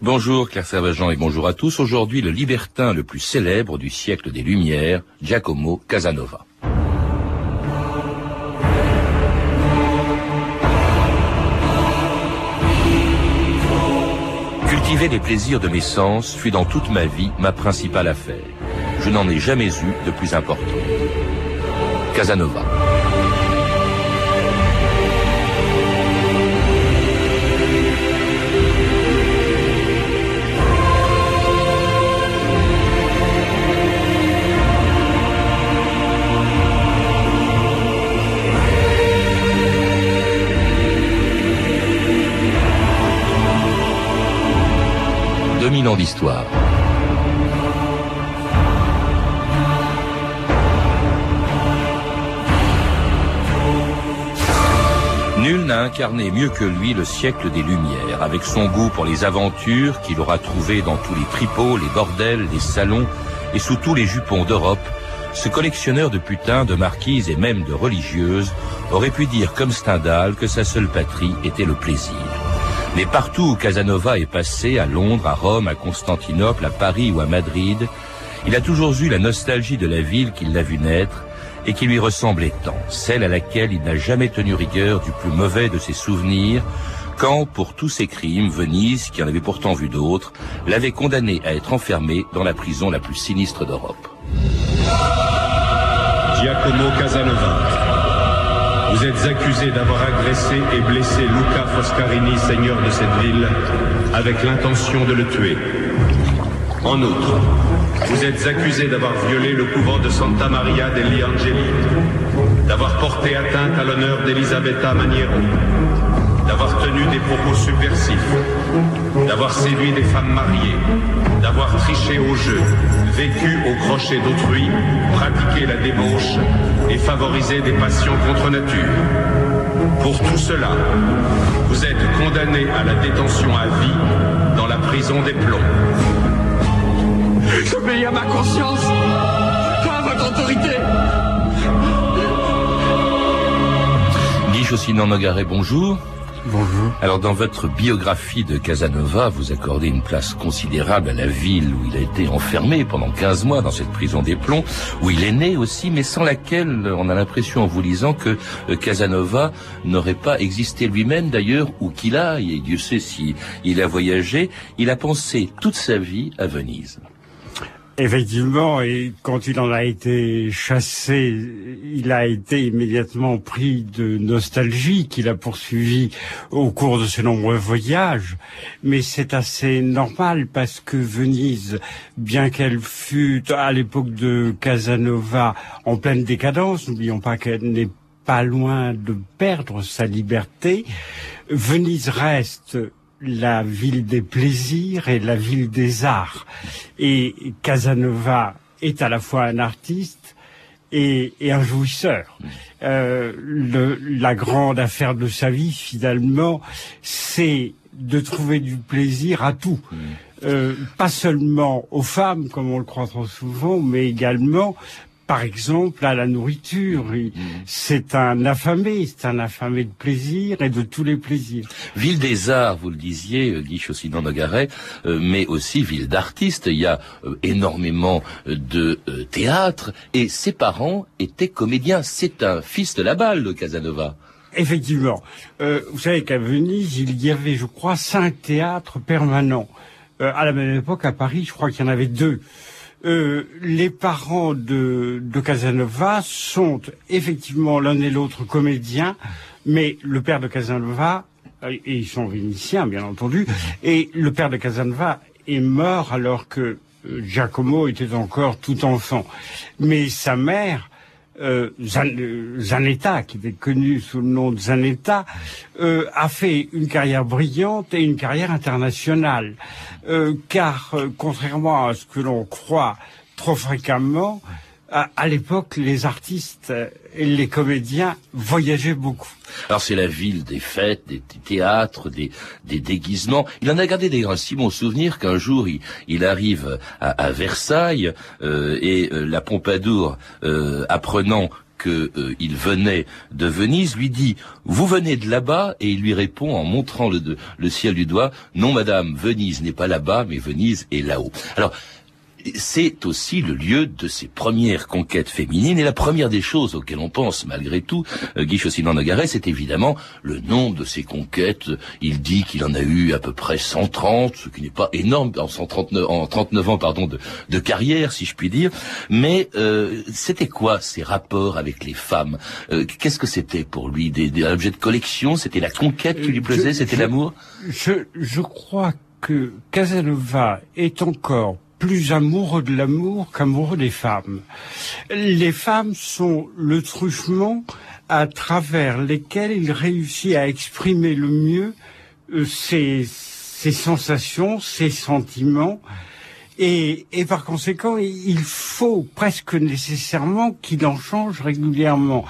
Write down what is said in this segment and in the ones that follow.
Bonjour Claire Servagent et bonjour à tous. Aujourd'hui, le libertin le plus célèbre du siècle des Lumières, Giacomo Casanova. Cultiver les plaisirs de mes sens fut dans toute ma vie ma principale affaire. Je n'en ai jamais eu de plus important. Casanova. 2000 ans d'histoire. Nul n'a incarné mieux que lui le siècle des Lumières, avec son goût pour les aventures qu'il aura trouvées dans tous les tripots, les bordels, les salons et sous tous les jupons d'Europe. Ce collectionneur de putains, de marquises et même de religieuses aurait pu dire comme Stendhal que sa seule patrie était le plaisir. Mais partout où Casanova est passé, à Londres, à Rome, à Constantinople, à Paris ou à Madrid, il a toujours eu la nostalgie de la ville qu'il l'a vu naître et qui lui ressemblait tant, celle à laquelle il n'a jamais tenu rigueur du plus mauvais de ses souvenirs, quand, pour tous ses crimes, Venise, qui en avait pourtant vu d'autres, l'avait condamné à être enfermé dans la prison la plus sinistre d'Europe. Giacomo Casanova. Vous êtes accusé d'avoir agressé et blessé Luca Foscarini, seigneur de cette ville, avec l'intention de le tuer. En outre, vous êtes accusé d'avoir violé le couvent de Santa Maria degli Angeli, d'avoir porté atteinte à l'honneur d'Elisabetta Maniero, d'avoir tenu des propos subversifs, d'avoir séduit des femmes mariées, d'avoir triché au jeu, vécu au crochet d'autrui, pratiqué la débauche et favorisé des passions contre nature. Pour tout cela, vous êtes condamné à la détention à vie dans la prison des plombs. J'obéis à ma conscience, pas à votre autorité. Guy Chaussinan Nogaret, bonjour. Alors dans votre biographie de Casanova, vous accordez une place considérable à la ville où il a été enfermé pendant 15 mois dans cette prison des plombs, où il est né aussi, mais sans laquelle on a l'impression en vous lisant que euh, Casanova n'aurait pas existé lui-même d'ailleurs, où qu'il aille, et Dieu sait si il a voyagé, il a pensé toute sa vie à Venise. Effectivement, et quand il en a été chassé, il a été immédiatement pris de nostalgie qu'il a poursuivi au cours de ses nombreux voyages. Mais c'est assez normal parce que Venise, bien qu'elle fût à l'époque de Casanova en pleine décadence, n'oublions pas qu'elle n'est pas loin de perdre sa liberté, Venise reste la ville des plaisirs et la ville des arts. Et Casanova est à la fois un artiste et, un jouisseur. Euh, la grande affaire de sa vie, finalement, c'est de trouver du plaisir à tout. Euh, pas seulement aux femmes, comme on le croit trop souvent, mais également par exemple, à la nourriture. Mm. C'est un affamé, c'est un affamé de plaisir et de tous les plaisirs. Ville des arts, vous le disiez, euh, Guy Chaussinan Nogaret, euh, mais aussi ville d'artistes. Il y a euh, énormément de théâtre et ses parents étaient comédiens. C'est un fils de la balle, de Casanova. Effectivement. vous savez qu'à Venise, il y avait, je crois, cinq théâtres permanents. à la même époque, à Paris, je crois qu'il y en avait deux. Euh, les parents de, de Casanova sont effectivement l'un et l'autre comédiens, mais le père de Casanova, euh, et ils sont vénitiens bien entendu, et le père de Casanova est mort alors que euh, Giacomo était encore tout enfant. Mais sa mère euh, Zanetta, qui était connu sous le nom de Zanetta, euh, a fait une carrière brillante et une carrière internationale. Euh, car, euh, contrairement à ce que l'on croit trop fréquemment, à, l'époque, les artistes et les comédiens voyageaient beaucoup. Alors c'est la ville des fêtes, des théâtres, des, des déguisements. Il en a gardé des si bons souvenirs qu'un jour il, il, arrive à, à Versailles euh, et euh, la Pompadour, euh, apprenant qu'il euh, venait de Venise, lui dit vous venez de là-bas et il lui répond en montrant le, le ciel du doigt non madame, Venise n'est pas là-bas mais Venise est là-haut. Alors c'est aussi le lieu de ses premières conquêtes féminines. Et la première des choses auxquelles on pense, malgré tout, euh, Guy Chaussinan-Nogaret, c'est évidemment le nombre de ses conquêtes. Il dit qu'il en a eu à peu près 130, ce qui n'est pas énorme en 139, en 39 ans, pardon, de, de carrière, si je puis dire. Mais euh, c'était quoi ces rapports avec les femmes? Euh, Qu'est-ce que c'était pour lui? Des, des objets de collection? C'était la conquête qui lui plaisait? C'était l'amour? Je, je crois que Casanova est encore plus amoureux de l'amour qu'amoureux des femmes. Les femmes sont le truchement à travers lesquels il réussit à exprimer le mieux euh, ses, ses sensations, ses sentiments, et, et, par conséquent, il faut presque nécessairement qu'il en change régulièrement.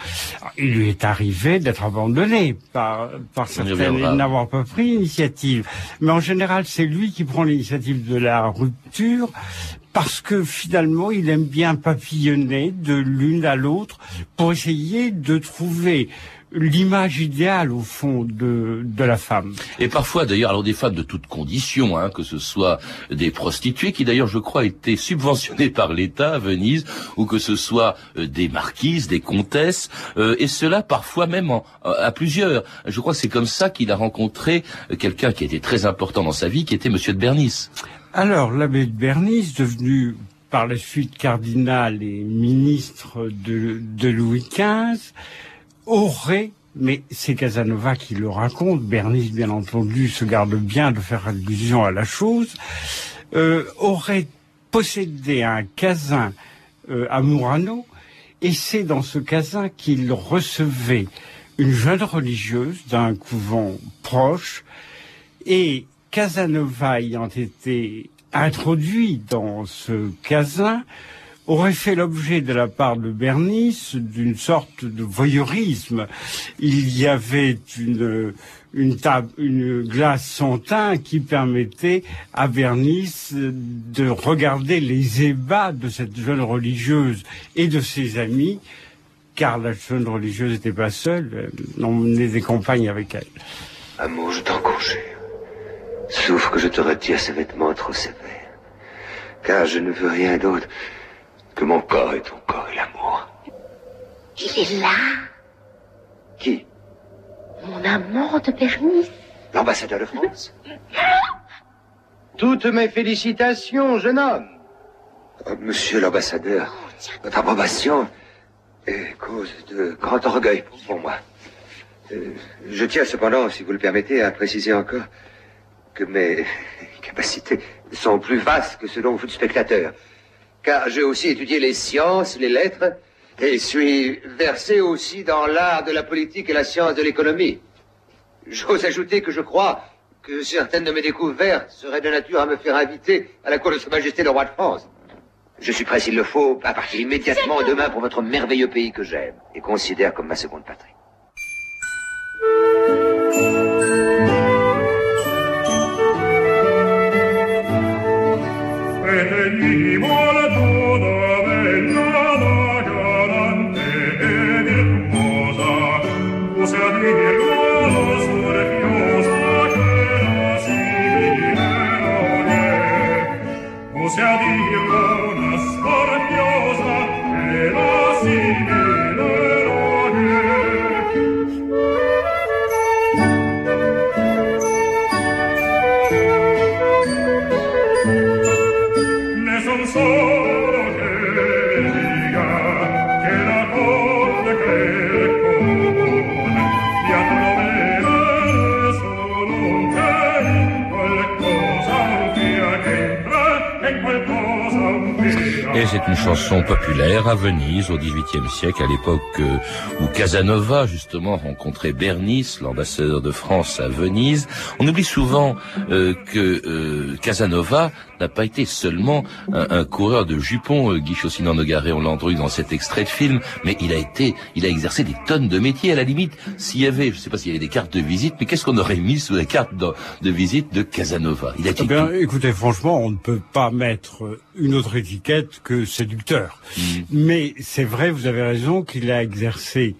Il lui est arrivé d'être abandonné par, par certaines et n'avoir pas pris l'initiative. Mais en général, c'est lui qui prend l'initiative de la rupture parce que finalement, il aime bien papillonner de l'une à l'autre pour essayer de trouver l'image idéale au fond de, de la femme. Et parfois d'ailleurs, alors des femmes de toutes conditions, hein, que ce soit des prostituées qui d'ailleurs je crois étaient subventionnées par l'État à Venise, ou que ce soit euh, des marquises, des comtesses, euh, et cela parfois même en, à plusieurs. Je crois que c'est comme ça qu'il a rencontré quelqu'un qui était très important dans sa vie, qui était Monsieur de Bernis. Alors l'abbé de Bernis, devenu par la suite cardinal et ministre de, de Louis XV, aurait, mais c'est Casanova qui le raconte, Bernice bien entendu se garde bien de faire allusion à la chose, euh, aurait possédé un casin euh, à Murano, et c'est dans ce casin qu'il recevait une jeune religieuse d'un couvent proche, et Casanova ayant été introduit dans ce casin, aurait fait l'objet de la part de Bernice d'une sorte de voyeurisme. Il y avait une, table, une glace sans teint qui permettait à Bernice de regarder les ébats de cette jeune religieuse et de ses amis, car la jeune religieuse n'était pas seule, elle emmenait des compagnes avec elle. Amour, je t'en conjure. Sauf que je te retire ces vêtements trop sévères, car je ne veux rien d'autre que mon corps est ton corps et l'amour. Il est là. Qui? Mon amant de Bernice. L'ambassadeur de France Toutes mes félicitations, jeune homme. Oh, monsieur l'ambassadeur, votre approbation est cause de grand orgueil pour moi. Euh, je tiens cependant, si vous le permettez, à préciser encore que mes capacités sont plus vastes que ce dont vous êtes spectateur car j'ai aussi étudié les sciences, les lettres, et suis versé aussi dans l'art de la politique et la science de l'économie. J'ose ajouter que je crois que certaines de mes découvertes seraient de nature à me faire inviter à la cour de Sa Majesté le roi de France. Je suis prêt, s'il le faut, à partir immédiatement demain pour votre merveilleux pays que j'aime et considère comme ma seconde patrie. en quel c'est une chanson populaire à Venise au XVIIIe siècle, à l'époque euh, où Casanova justement rencontrait Bernice, l'ambassadeur de France à Venise. On oublie souvent euh, que euh, Casanova n'a pas été seulement un, coureur de jupons, Guy Chaussinan-Nogaret, on l'a entendu dans cet extrait de film, mais il a été, il a exercé des tonnes de métiers. À la limite, s'il y avait, je ne sais pas s'il y avait des cartes de visite, mais qu'est-ce qu'on aurait mis sous la carte de, visite de Casanova? Il a été... Eh bien, écoutez, franchement, on ne peut pas mettre une autre étiquette que séducteur. Mais c'est vrai, vous avez raison, qu'il a exercé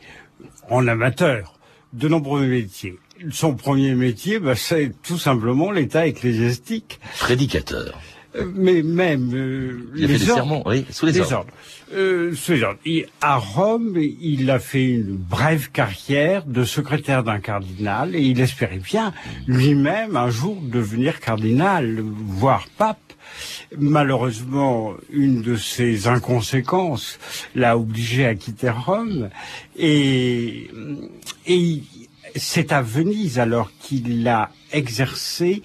en amateur de nombreux métiers. Son premier métier, bah, c'est tout simplement l'état ecclésiastique. Prédicateur. Euh, mais même euh, Il a fait les des ordres. sermons, oui, sous les, ordres. Euh, sous les ordres. Et à Rome, il a fait une brève carrière de secrétaire d'un cardinal et il espérait bien lui-même un jour devenir cardinal, voire pape. Malheureusement, une de ses inconséquences l'a obligé à quitter Rome. Et, et c'est à Venise alors qu'il a exercé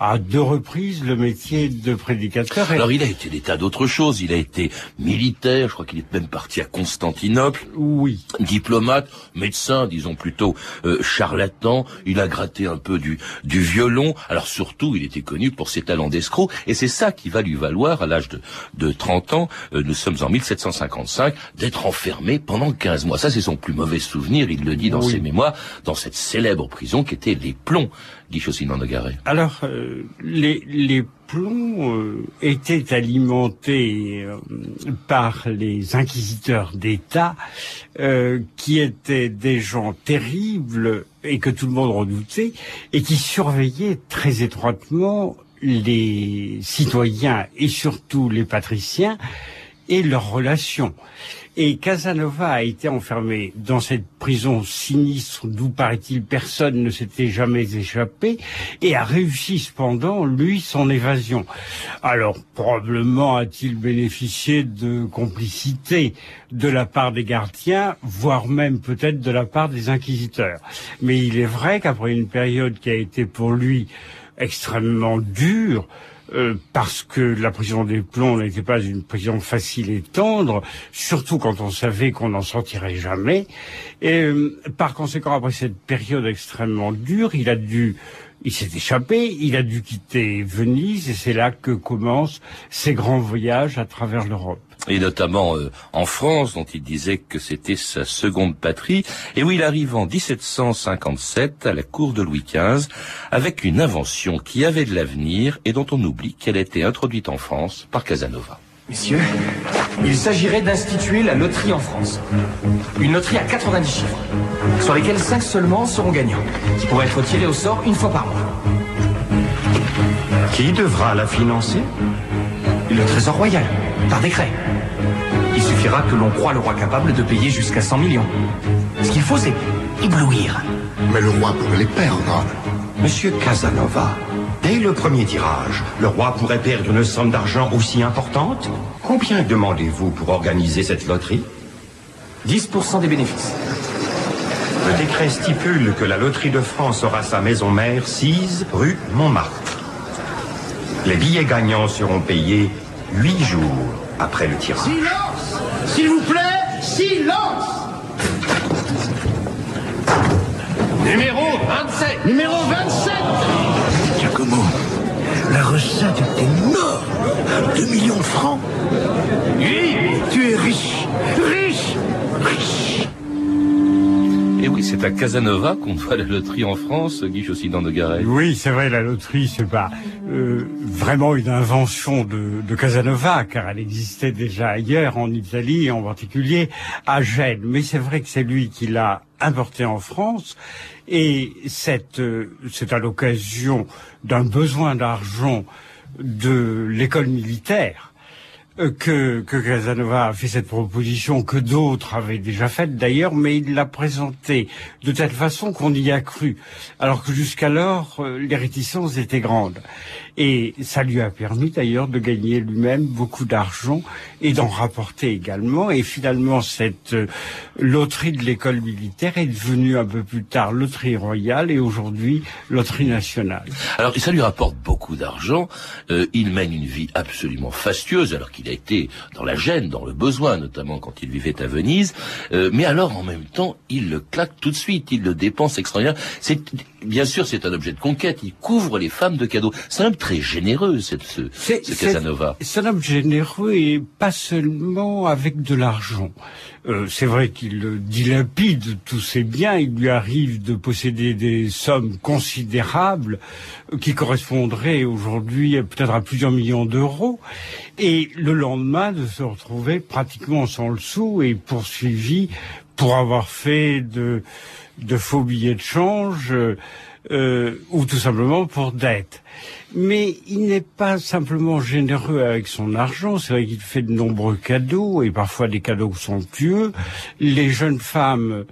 à deux reprises le métier de prédicateur. Alors il a été des tas d'autres choses. Il a été militaire, je crois qu'il est même parti à Constantinople, oui. diplomate, médecin, disons plutôt euh, charlatan. Il a gratté un peu du, du violon. Alors surtout, il était connu pour ses talents d'escroc. Et c'est ça qui va lui valoir, à l'âge de, de 30 ans, euh, nous sommes en 1755, d'être enfermé pendant 15 mois. Ça, c'est son plus mauvais souvenir. Il le dit dans Oui. ses mémoires, dans cette célèbre prison qui était les plombs, dit Chaussine de Garay. Alors, euh, les, plombs euh, étaient alimentés euh, par les inquisiteurs d'État, euh, qui étaient des gens terribles et que tout le monde redoutait, et qui surveillaient très étroitement les citoyens et surtout les patriciens et leurs relations. Et Casanova a été enfermé dans cette prison sinistre d'où, paraît-il, personne ne s'était jamais échappé et a réussi cependant, lui, son évasion. Alors, probablement a-t-il bénéficié de complicité de la part des gardiens, voire même peut-être de la part des inquisiteurs. Mais il est vrai qu'après une période qui a été pour lui extrêmement dure, euh, parce que la prison des plombs n'était pas une prison facile et tendre, surtout quand on savait qu'on n'en sortirait jamais. Et euh, par conséquent, après cette période extrêmement dure, il a dû, il s'est échappé, il a dû quitter Venise, et c'est là que commencent ses grands voyages à travers l'Europe. Et notamment euh, en France, dont il disait que c'était sa seconde patrie, et où il arrive en 1757 à la cour de Louis XV avec une invention qui avait de l'avenir et dont on oublie qu'elle a été introduite en France par Casanova. Messieurs, il s'agirait d'instituer la loterie en France. Une loterie à 90 chiffres, sur lesquels 5 seulement seront gagnants, qui pourraient être tirés au sort une fois par mois. Qui devra la financer? Le Trésor royal, par décret. Il suffira que l'on croie le roi capable de payer jusqu'à 100 millions. Ce qu'il faut, c'est éblouir. Mais le roi pourrait les perdre. Monsieur Casanova, dès le premier tirage, le roi pourrait perdre une somme d'argent aussi importante? Combien demandez-vous pour organiser cette loterie? 10% des bénéfices. Le décret stipule que la loterie de France aura sa maison mère 6 rue Montmartre. Les billets gagnants seront payés 8 jours après le tirage. Silence! S'il vous plaît, silence! Numéro 27 Numéro 27 Giacomo, la recette est énorme. 2 millions de francs. Oui. Tu es riche. Riche. Riche Et oui, c'est à Casanova qu'on doit la loterie en France, Guy Chaussine de Garay. Oui, c'est vrai, la loterie, c'est pas euh, vraiment une invention de, Casanova, car elle existait déjà ailleurs, en Italie, en particulier à Gênes. Mais c'est vrai que c'est lui qui l'a importé en France, et euh, c'est à l'occasion d'un besoin d'argent de l'école militaire que, que Casanova a fait cette proposition que d'autres avaient déjà faite d'ailleurs, mais il l'a présentée de telle façon qu'on y a cru, alors que jusqu'alors euh, les réticences étaient grandes. Et ça lui a permis d'ailleurs de gagner lui-même beaucoup d'argent et d'en rapporter également. Et finalement, cette euh, loterie de l'école militaire est devenue un peu plus tard loterie royale et aujourd'hui loterie nationale. Alors, ça lui rapporte beaucoup d'argent. Euh, il mène une vie absolument fastueuse, alors qu'il a été dans la gêne, dans le besoin, notamment quand il vivait à Venise. Euh, mais alors, en même temps, il le claque tout de suite. Il le dépense extraordinaire. Bien sûr, c'est un objet de conquête. Il couvre les femmes de cadeaux. C'est un homme très généreux, cette, ce, ce Casanova. C'est un homme généreux et pas seulement avec de l'argent. Euh, c'est vrai qu'il dilapide tous ses biens. Il lui arrive de posséder des sommes considérables euh, qui correspondraient aujourd'hui peut-être à plusieurs millions d'euros. Et le lendemain de se retrouver pratiquement sans le sou et poursuivi pour avoir fait de de faux billets de change euh, ou tout simplement pour dette. Mais il n'est pas simplement généreux avec son argent, c'est vrai qu'il fait de nombreux cadeaux et parfois des cadeaux somptueux. Les jeunes femmes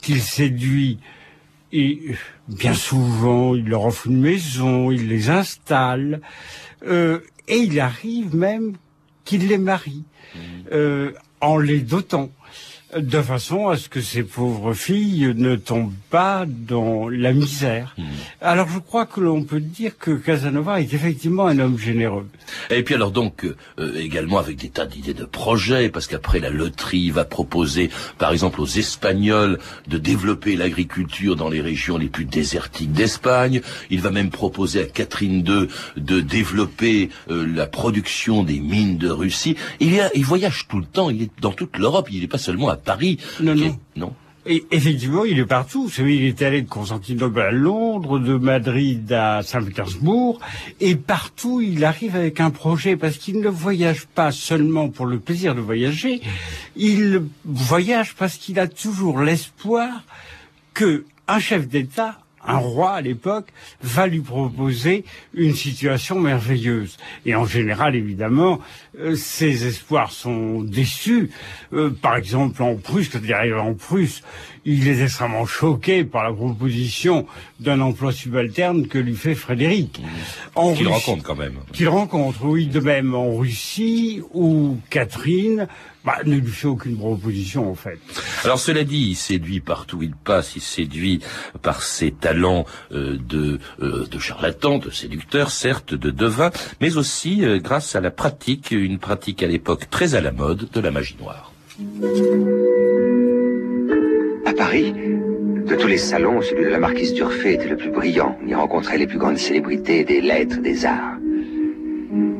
qu'il séduit, et bien souvent, il leur offre une maison, il les installe, euh, et il arrive même qu'il les marie, euh, en les dotant de façon à ce que ces pauvres filles ne tombent pas dans la misère. Hmm. Alors je crois que l'on peut dire que Casanova est effectivement un homme généreux. Et puis alors donc euh, également avec des tas d'idées de projets, parce qu'après la loterie va proposer par exemple aux Espagnols de développer l'agriculture dans les régions les plus désertiques d'Espagne. Il va même proposer à Catherine II de développer euh, la production des mines de Russie. Il, a, il voyage tout le temps, il est dans toute l'Europe, il n'est pas seulement à Paris. Non, non. non. Et effectivement, il est partout. Il est allé de Constantinople à Londres, de Madrid à Saint-Pétersbourg, et partout il arrive avec un projet parce qu'il ne voyage pas seulement pour le plaisir de voyager, il voyage parce qu'il a toujours l'espoir que un chef d'État un roi à l'époque va lui proposer une situation merveilleuse. Et en général, évidemment, euh, ses espoirs sont déçus. Euh, par exemple, en Prusse, quand il arrive en Prusse, il est extrêmement choqué par la proposition d'un emploi subalterne que lui fait Frédéric. Qu'il rencontre quand même. Qu'il rencontre, oui, de même en Russie, où Catherine bah, ne lui fait aucune proposition en fait. Alors cela dit, il séduit partout où il passe, il séduit par ses talents euh, de, euh, de charlatan, de séducteur, certes, de devin, mais aussi euh, grâce à la pratique, une pratique à l'époque très à la mode, de la magie noire. À Paris, de tous les salons, celui de la marquise d'Urfé était le plus brillant. On y rencontrait les plus grandes célébrités des lettres, des arts.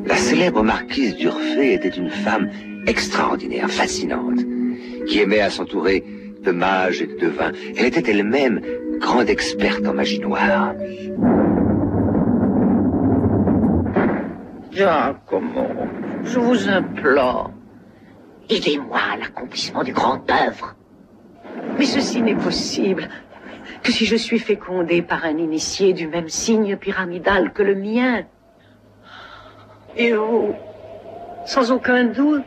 La célèbre marquise d'Urfé était une femme extraordinaire, fascinante, qui aimait à s'entourer de mages et de devins. Elle était elle-même grande experte en magie noire. Je vous implore, aidez-moi à l'accomplissement du grand œuvre. Mais ceci n'est possible que si je suis fécondé par un initié du même signe pyramidal que le mien. Et vous, sans aucun doute,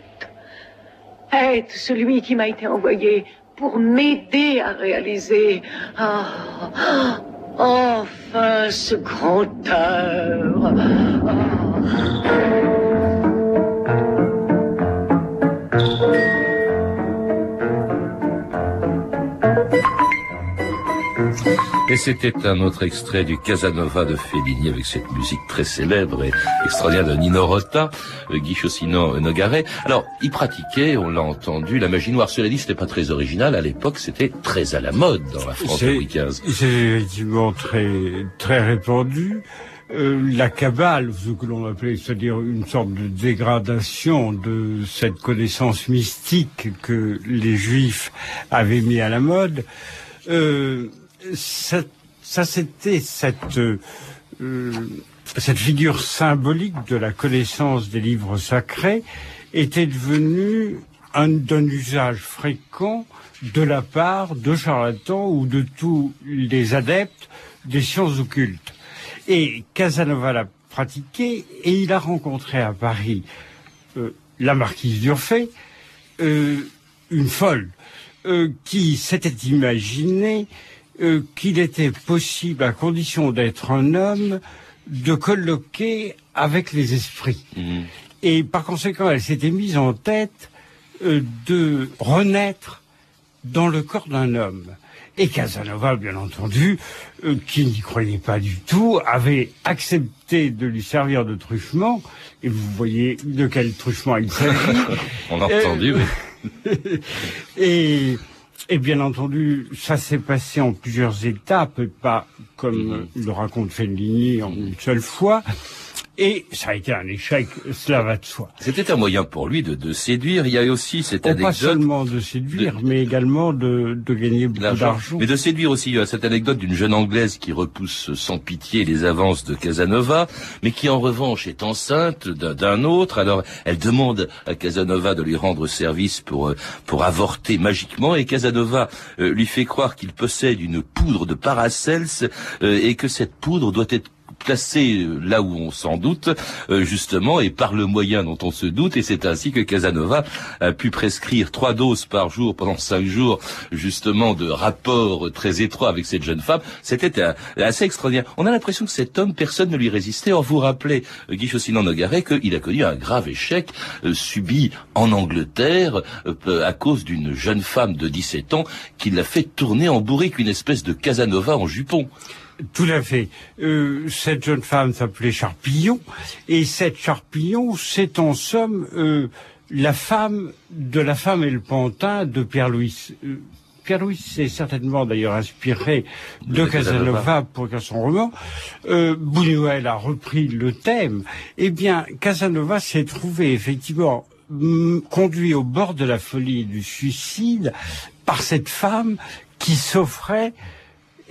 êtes celui qui m'a été envoyé pour m'aider à réaliser ah, enfin ce grand œuvre. Ah. Et c'était un autre extrait du Casanova de Fellini avec cette musique très célèbre et extraordinaire de Nino Rota, euh, Guy Nogaret. Alors, il pratiquait, on l'a entendu, la magie noire. Cela dit, c'était pas très original. À l'époque, c'était très à la mode dans la France de Louis XV. C'est effectivement très, très répandu. Euh, la cabale, ce que l'on appelait, c'est-à-dire une sorte de dégradation de cette connaissance mystique que les Juifs avaient mis à la mode, euh, ça, ça c'était cette, euh, cette figure symbolique de la connaissance des livres sacrés était devenue un, d'un usage fréquent de la part de charlatans ou de tous les adeptes des sciences occultes. Et Casanova l'a pratiqué et il a rencontré à Paris euh, la marquise d'Urfé, euh, une folle, euh, qui s'était imaginé euh, qu'il était possible, à condition d'être un homme, de colloquer avec les esprits. Mhm. Et par conséquent, elle s'était mise en tête euh, de renaître dans le corps d'un homme. Et Casanova, bien entendu, euh, qui n'y croyait pas du tout, avait accepté de lui servir de truchement. Et vous voyez de quel truchement il s'agit. On l'a entendu, oui. et Et bien entendu, ça s'est passé en plusieurs étapes, et pas comme le raconte Fellini en une seule fois. Et ça a été un échec, cela va de soi. C'était un moyen pour lui de, de séduire. Il y a aussi cette Oh, anecdote. pas seulement de séduire, mais également de, de gagner beaucoup d'argent. Mais de séduire aussi. Il y a cette anecdote d'une jeune Anglaise qui repousse sans pitié les avances de Casanova, mais qui en revanche est enceinte d'un- autre. Alors elle demande à Casanova de lui rendre service pour euh, pour avorter magiquement, et Casanova euh, lui fait croire qu'il possède une poudre de Paracels euh, et que cette poudre doit être placée euh, là où on s'en doute, euh, justement, et par le moyen dont on se doute, et c'est ainsi que Casanova a pu prescrire trois doses par jour pendant cinq jours, justement, de rapports très étroits avec cette jeune femme. C'était un- assez extraordinaire. On a l'impression que cet homme, personne ne lui résistait. Or, vous rappelez, euh, Guy Nogaret, qu'il a connu un grave échec euh, subi en Angleterre euh, à cause d'une jeune femme de 17 ans qui l'a fait tourner en bourrique, une espèce de Casanova en jupon. Tout à fait. Euh, cette jeune femme s'appelait Charpillon, et cette Charpillon, c'est en somme euh, la femme de la femme et le pantin de Pierre-Louis. Euh, Pierre-Louis s'est certainement d'ailleurs inspiré de, De Casanova. Casanova pour son roman. Euh, Buñuel a repris le thème. Eh bien, Casanova s'est trouvé effectivement conduit au bord de la folie et du suicide par cette femme qui s'offrait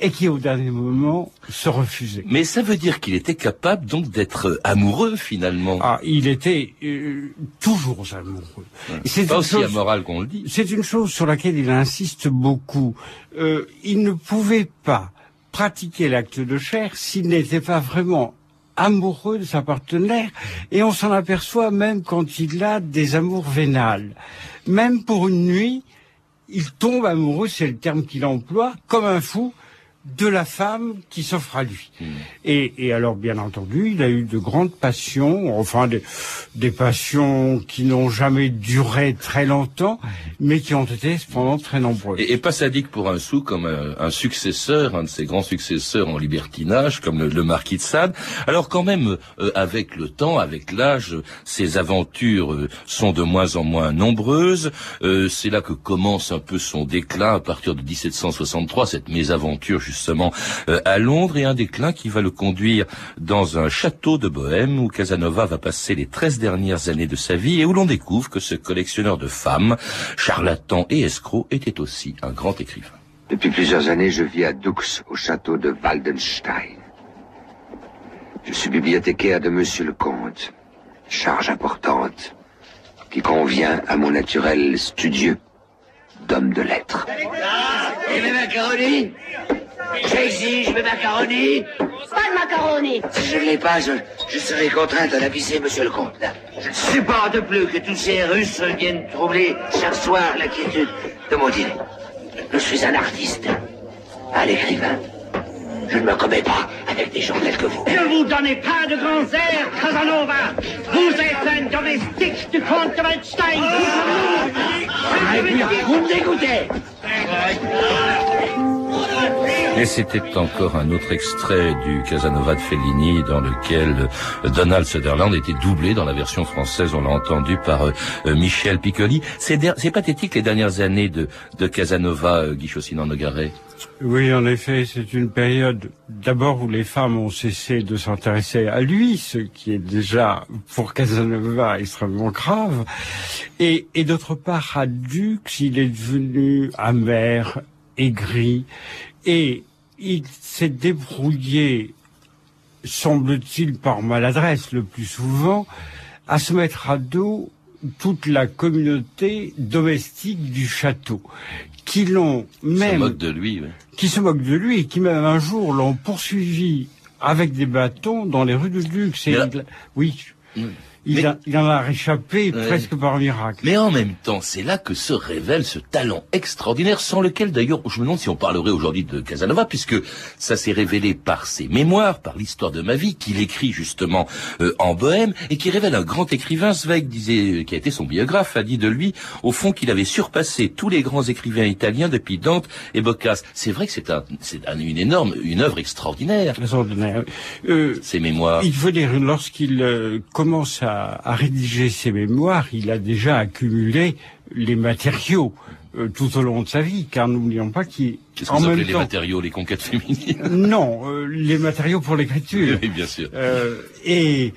et qui au dernier moment se refusait. Mais ça veut dire qu'il était capable donc d'être euh, amoureux finalement. Ah, il était euh, toujours amoureux. C'est pas aussi chose- amoral qu'on le dit. C'est une chose sur laquelle il insiste beaucoup. Euh, il ne pouvait pas pratiquer l'acte de chair s'il n'était pas vraiment amoureux de sa partenaire et on s'en aperçoit même quand il a des amours vénales. Même pour une nuit, il tombe amoureux, c'est le terme qu'il emploie, comme un fou, de la femme qui s'offre à lui. Et, et alors, bien entendu, il a eu de grandes passions, enfin des, des passions qui n'ont jamais duré très longtemps, mais qui ont été cependant très nombreuses. Et, et pas sadique pour un sou comme un, un successeur, un de ses grands successeurs en libertinage, comme le, le marquis de Sade. Alors quand même, euh, avec le temps, avec l'âge, ses aventures euh, sont de moins en moins nombreuses. Euh, C'est là que commence un peu son déclin à partir de 1763, cette mésaventure justement euh, à Londres, et un déclin qui va le conduire dans un château de Bohême où Casanova va passer les 13 dernières années de sa vie et où l'on découvre que ce collectionneur de femmes, charlatan et escroc, était aussi un grand écrivain. Depuis plusieurs années, je vis à Dux, au château de Waldenstein. Je suis bibliothécaire de Monsieur le Comte. Charge importante qui convient à mon naturel studieux d'homme de lettres. Et J'exige mes macaronis Pas de macaroni. Si je ne l'ai pas, je, je serai contrainte à l'aviser, monsieur le comte. Je ne supporte plus que tous ces Russes viennent troubler chaque soir l'inquiétude de mon dîner. Je suis un artiste, un écrivain. Je ne me commets pas avec des gens tels que vous. Ne vous donnez pas de grands airs, Casanova. Vous êtes un domestique du comte de Waldstein. Vous me dégoûtez. Et c'était encore un autre extrait du Casanova de Fellini dans lequel euh, Donald Sutherland était doublé dans la version française, on l'a entendu par euh, euh, Michel Piccoli. C'est pathétique les dernières années de, de Casanova, Guy Chaussinan Nogaret. Oui, en effet, c'est une période d'abord où les femmes ont cessé de s'intéresser à lui, ce qui est déjà pour Casanova extrêmement grave. Et, et d'autre part, à Dux, il est devenu amer, aigri, et il s'est débrouillé, semble-t-il par maladresse le plus souvent, à se mettre à dos toute la communauté domestique du château, qui l'ont Se même moque de lui. ouais. qui se moquent de lui et qui même un jour l'ont poursuivi avec des bâtons dans les rues de Luxe. Et Mais là- il- oui, Mm. Il, Mais- a- il en a réchappé Ouais. presque par miracle. Mais en même temps, c'est là que se révèle ce talent extraordinaire, sans lequel d'ailleurs, je me demande si on parlerait aujourd'hui de Casanova, puisque ça s'est révélé par ses mémoires, par l'histoire de ma vie, qu'il écrit justement euh, en Bohème, et qui révèle un grand écrivain. Zweig disait, qui a été son biographe, a dit de lui, au fond, qu'il avait surpassé tous les grands écrivains italiens depuis Dante et Boccace. C'est vrai que c'est un, c'est un- une énorme, une œuvre extraordinaire. Extraordinaire. Euh, Ses mémoires. il faut dire, lorsqu'il euh, commence à, à, rédiger ses mémoires, il a déjà accumulé les matériaux euh, tout au long de sa vie, car n'oublions pas qu'il Qu'est-ce que vous appelez les matériaux, les conquêtes féminines? Non, euh, les matériaux pour l'écriture. Oui, bien sûr. Euh, et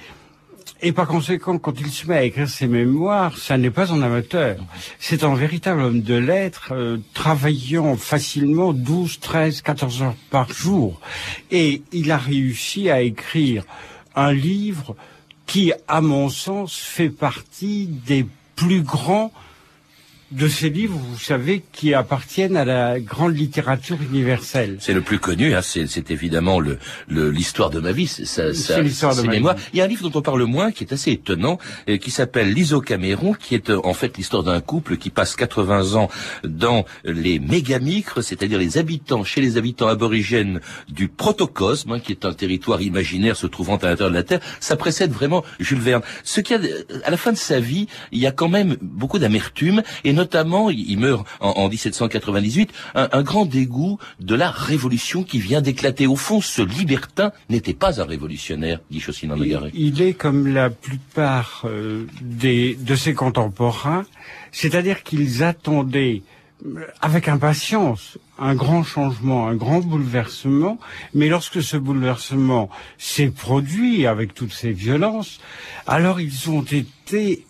et par conséquent, quand il se met à écrire ses mémoires, ça n'est pas un amateur. C'est un véritable homme de lettres, euh, travaillant facilement 12, 13, 14 heures par jour. Et il a réussi à écrire un livre qui, à mon sens, fait partie des plus grands de ces livres, vous savez, qui appartiennent à la grande littérature universelle. C'est le plus connu, hein, c'est évidemment le l'histoire de ma vie, c'est l'histoire de ma. Vie. Il y a un livre dont on parle moins, qui est assez étonnant, et qui s'appelle L'Iso Cameron, qui est euh, en fait l'histoire d'un couple qui passe 80 ans dans les mégamicres, c'est-à-dire les habitants, chez les habitants aborigènes du protocosme, hein, qui est un territoire imaginaire se trouvant à l'intérieur de la Terre. Ça précède vraiment Jules Verne. Ce qui a, à la fin de sa vie, il y a quand même beaucoup d'amertume et notamment, il meurt en, 1798, un, grand dégoût de la révolution qui vient d'éclater. Au fond, ce libertin n'était pas un révolutionnaire, dit Chaussine il, il est comme la plupart euh, des, de ses contemporains, c'est-à-dire qu'ils attendaient avec impatience un grand changement, un grand bouleversement, mais lorsque ce bouleversement s'est produit avec toutes ces violences, alors ils ont été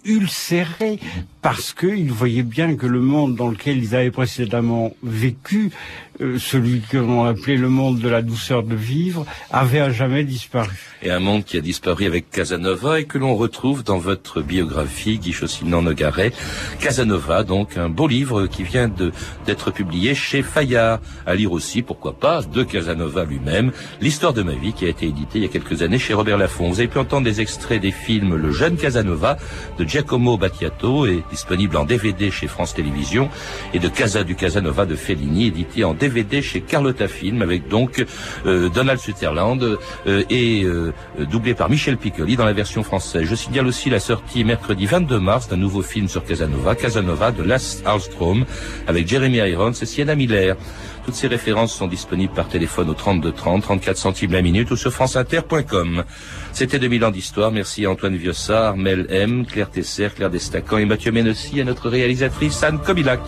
ulcérés parce qu'ils voyaient bien que le monde dans lequel ils avaient précédemment vécu, euh, celui que l'on appelait le monde de la douceur de vivre, avait à jamais disparu. Et un monde qui a disparu avec Casanova et que l'on retrouve dans votre biographie, Guy Chaussinan Nogaret. Casanova, donc un beau livre qui vient d'être publié chez Fayard. À lire aussi, pourquoi pas, de Casanova lui-même, l'histoire de ma vie qui a été édité il y a quelques années chez Robert Laffont. Vous avez pu entendre des extraits des films Le jeune Casanova de Giacomo Battiato et disponible en DVD chez France Télévisions, et de Casa du Casanova de Fellini, édité en DVD chez Carlotta Film, avec donc euh, Donald Sutherland euh, et euh, doublé par Michel Piccoli dans la version française. Je signale aussi la sortie mercredi 22 mars d'un nouveau film sur Casanova, Casanova de Last Alstrom, avec Jeremy Irons et Sienna Miller. Toutes ces références sont disponibles par téléphone au 32 30, 34 centimes la minute ou sur franceinter.com. C'était 2000 ans d'histoire. Merci à Antoine Viossard, Mel M, Claire Tesser, Claire Destacan et Mathieu Ménossi, à notre réalisatrice Anne Kobilac.